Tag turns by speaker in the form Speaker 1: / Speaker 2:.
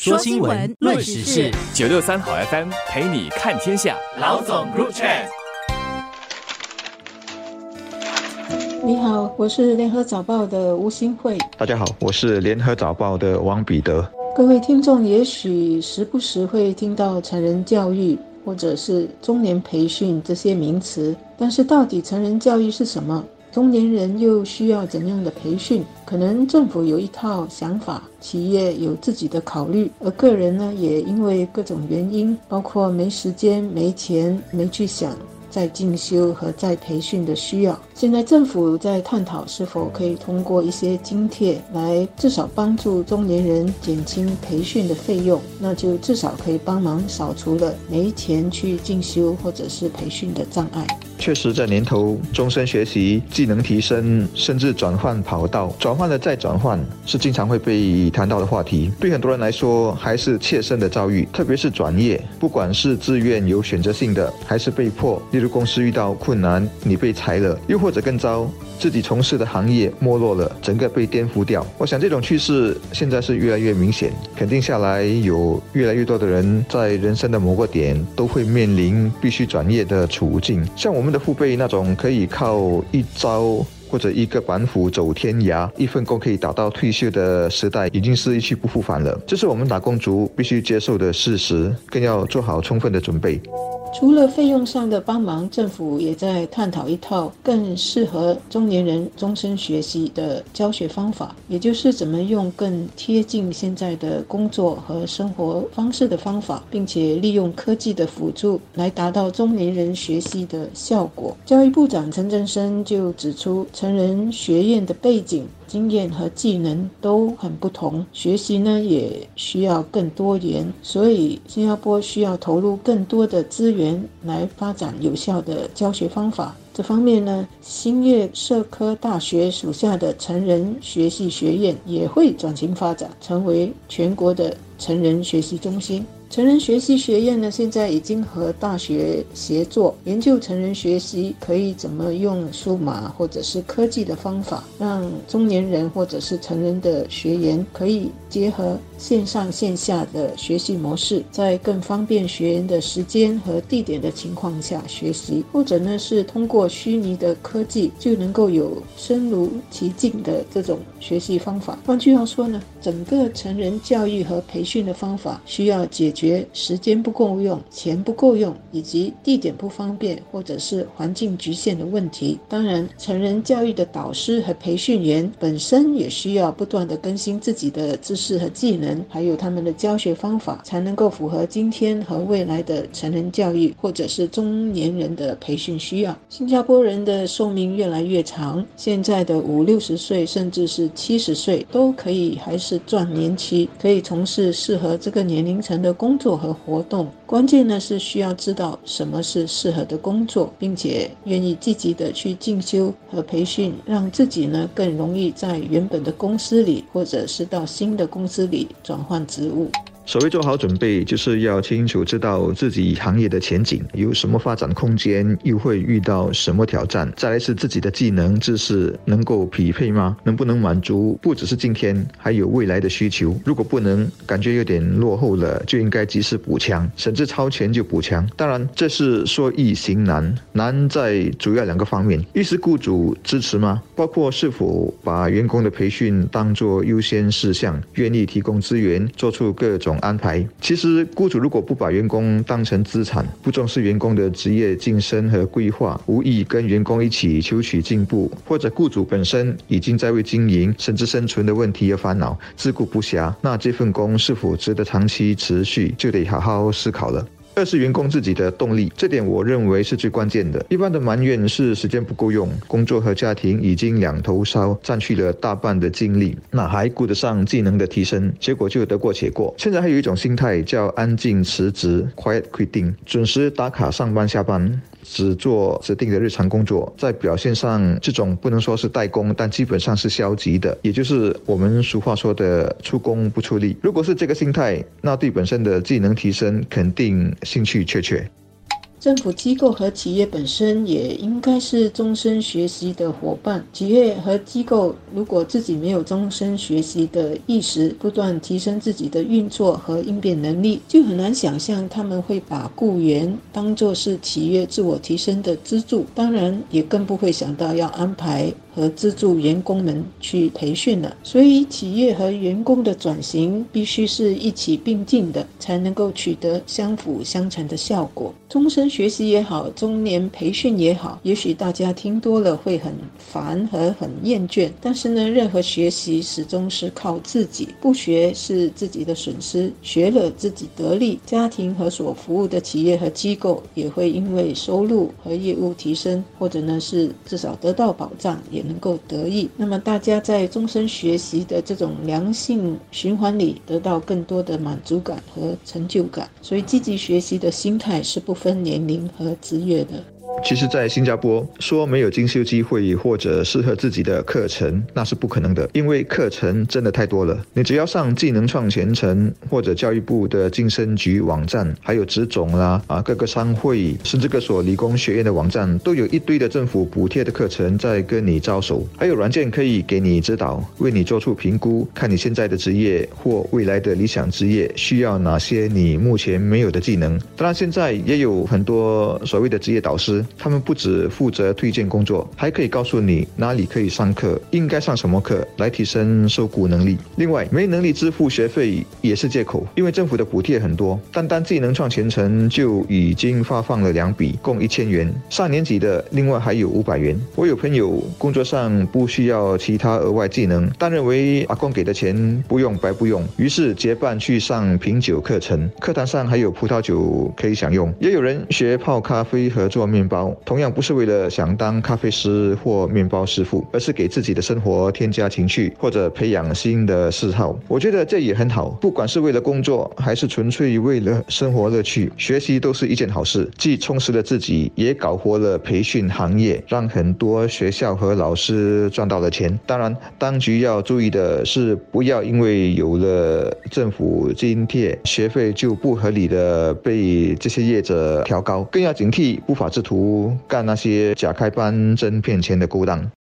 Speaker 1: 说新闻，论时事，
Speaker 2: 九六三好 FM 陪你看天下。
Speaker 1: 老总入场。
Speaker 3: 你好，我是联合早报的吴新慧。
Speaker 4: 大家好，我是联合早报的王彼得。
Speaker 3: 各位听众，也许时不时会听到成人教育或者是中年培训这些名词，但是到底成人教育是什么？中年人又需要怎样的培训？可能政府有一套想法，企业有自己的考虑，而个人呢，也因为各种原因，包括没时间、没钱、没去想。在进修和在培训的需要，现在政府在探讨是否可以通过一些津贴来至少帮助中年人减轻培训的费用，那就至少可以帮忙扫除了没钱去进修或者是培训的障碍。
Speaker 4: 确实，这年头，终身学习、技能提升，甚至转换跑道，转换了再转换，是经常会被谈到的话题。对很多人来说，还是切身的遭遇，特别是转业，不管是自愿有选择性的，还是被迫。例如公司遇到困难，你被裁了，又或者更糟，自己从事的行业没落了，整个被颠覆掉。我想这种趋势现在是越来越明显，肯定下来有越来越多的人在人生的某个点都会面临必须转业的处境。像我们。的父辈那种可以靠一招或者一个板斧走天涯，一份工可以达到退休的时代，已经是一去不复返了。这是我们打工族必须接受的事实，更要做好充分的准备。
Speaker 3: 除了费用上的帮忙，政府也在探讨一套更适合中年人终身学习的教学方法，也就是怎么用更贴近现在的工作和生活方式的方法，并且利用科技的辅助来达到中年人学习的效果。教育部长陈振声就指出，成人学院的背景。经验和技能都很不同，学习呢也需要更多元，所以新加坡需要投入更多的资源来发展有效的教学方法。这方面呢，新月社科大学属下的成人学习学院也会转型发展，成为全国的成人学习中心。成人学习学院呢，现在已经和大学协作研究成人学习可以怎么用数码或者是科技的方法，让中年人或者是成人的学员可以结合线上线下的学习模式，在更方便学员的时间和地点的情况下学习，或者呢是通过虚拟的科技就能够有身如其境的这种学习方法。换句话说呢，整个成人教育和培训的方法需要解。决时间不够用、钱不够用，以及地点不方便，或者是环境局限的问题。当然，成人教育的导师和培训员本身也需要不断的更新自己的知识和技能，还有他们的教学方法，才能够符合今天和未来的成人教育或者是中年人的培训需要。新加坡人的寿命越来越长，现在的五六十岁甚至是七十岁都可以还是是壮年期，可以从事适合这个年龄层的。工作和活动，关键呢是需要知道什么是适合的工作，并且愿意积极的去进修和培训，让自己呢更容易在原本的公司里，或者是到新的公司里转换职务。
Speaker 4: 所谓做好准备，就是要清楚知道自己行业的前景有什么发展空间，又会遇到什么挑战。再来是自己的技能知识能够匹配吗？能不能满足不只是今天，还有未来的需求？如果不能，感觉有点落后了，就应该及时补强，甚至超前就补强。当然，这是说易行难，难在主要两个方面：一是雇主支持吗？包括是否把员工的培训当作优先事项，愿意提供资源，做出各种。安排其实，雇主如果不把员工当成资产，不重视员工的职业晋升和规划，无意跟员工一起求取进步，或者雇主本身已经在为经营甚至生存的问题而烦恼，自顾不暇，那这份工是否值得长期持续，就得好好思考了。二是员工自己的动力，这点我认为是最关键的。一般的埋怨是时间不够用，工作和家庭已经两头烧，占据了大半的精力，哪还顾得上技能的提升？结果就得过且过。现在还有一种心态叫安静辞职 （quiet quitting），准时打卡上班下班。只做指定的日常工作，在表现上，这种不能说是代工，但基本上是消极的，也就是我们俗话说的“出工不出力”。如果是这个心态，那对本身的技能提升肯定兴趣缺缺。
Speaker 3: 政府机构和企业本身也应该是终身学习的伙伴。企业和机构如果自己没有终身学习的意识，不断提升自己的运作和应变能力，就很难想象他们会把雇员当作是企业自我提升的支柱。当然，也更不会想到要安排。和资助员工们去培训了，所以企业和员工的转型必须是一起并进的，才能够取得相辅相成的效果。终身学习也好，中年培训也好，也许大家听多了会很烦和很厌倦，但是呢，任何学习始终是靠自己，不学是自己的损失，学了自己得利，家庭和所服务的企业和机构也会因为收入和业务提升，或者呢是至少得到保障也。能够得益，那么大家在终身学习的这种良性循环里，得到更多的满足感和成就感。所以，积极学习的心态是不分年龄和职业的。
Speaker 4: 其实，在新加坡说没有进修机会或者适合自己的课程，那是不可能的，因为课程真的太多了。你只要上技能创前程或者教育部的晋升局网站，还有职总啦啊各个商会，甚至各所理工学院的网站，都有一堆的政府补贴的课程在跟你招手。还有软件可以给你指导，为你做出评估，看你现在的职业或未来的理想职业需要哪些你目前没有的技能。当然，现在也有很多所谓的职业导师。他们不只负责推荐工作，还可以告诉你哪里可以上课，应该上什么课来提升受雇能力。另外，没能力支付学费也是借口，因为政府的补贴很多，单单技能创前程就已经发放了两笔，共一千元。上年级的另外还有五百元。我有朋友工作上不需要其他额外技能，但认为阿公给的钱不用白不用，于是结伴去上品酒课程，课堂上还有葡萄酒可以享用。也有人学泡咖啡和做面包同样不是为了想当咖啡师或面包师傅，而是给自己的生活添加情趣或者培养新的嗜好。我觉得这也很好。不管是为了工作，还是纯粹为了生活乐趣，学习都是一件好事，既充实了自己，也搞活了培训行业，让很多学校和老师赚到了钱。当然，当局要注意的是，不要因为有了政府津贴，学费就不合理的被这些业者调高，更要警惕不法之徒。干那些假开班、真骗钱的勾当。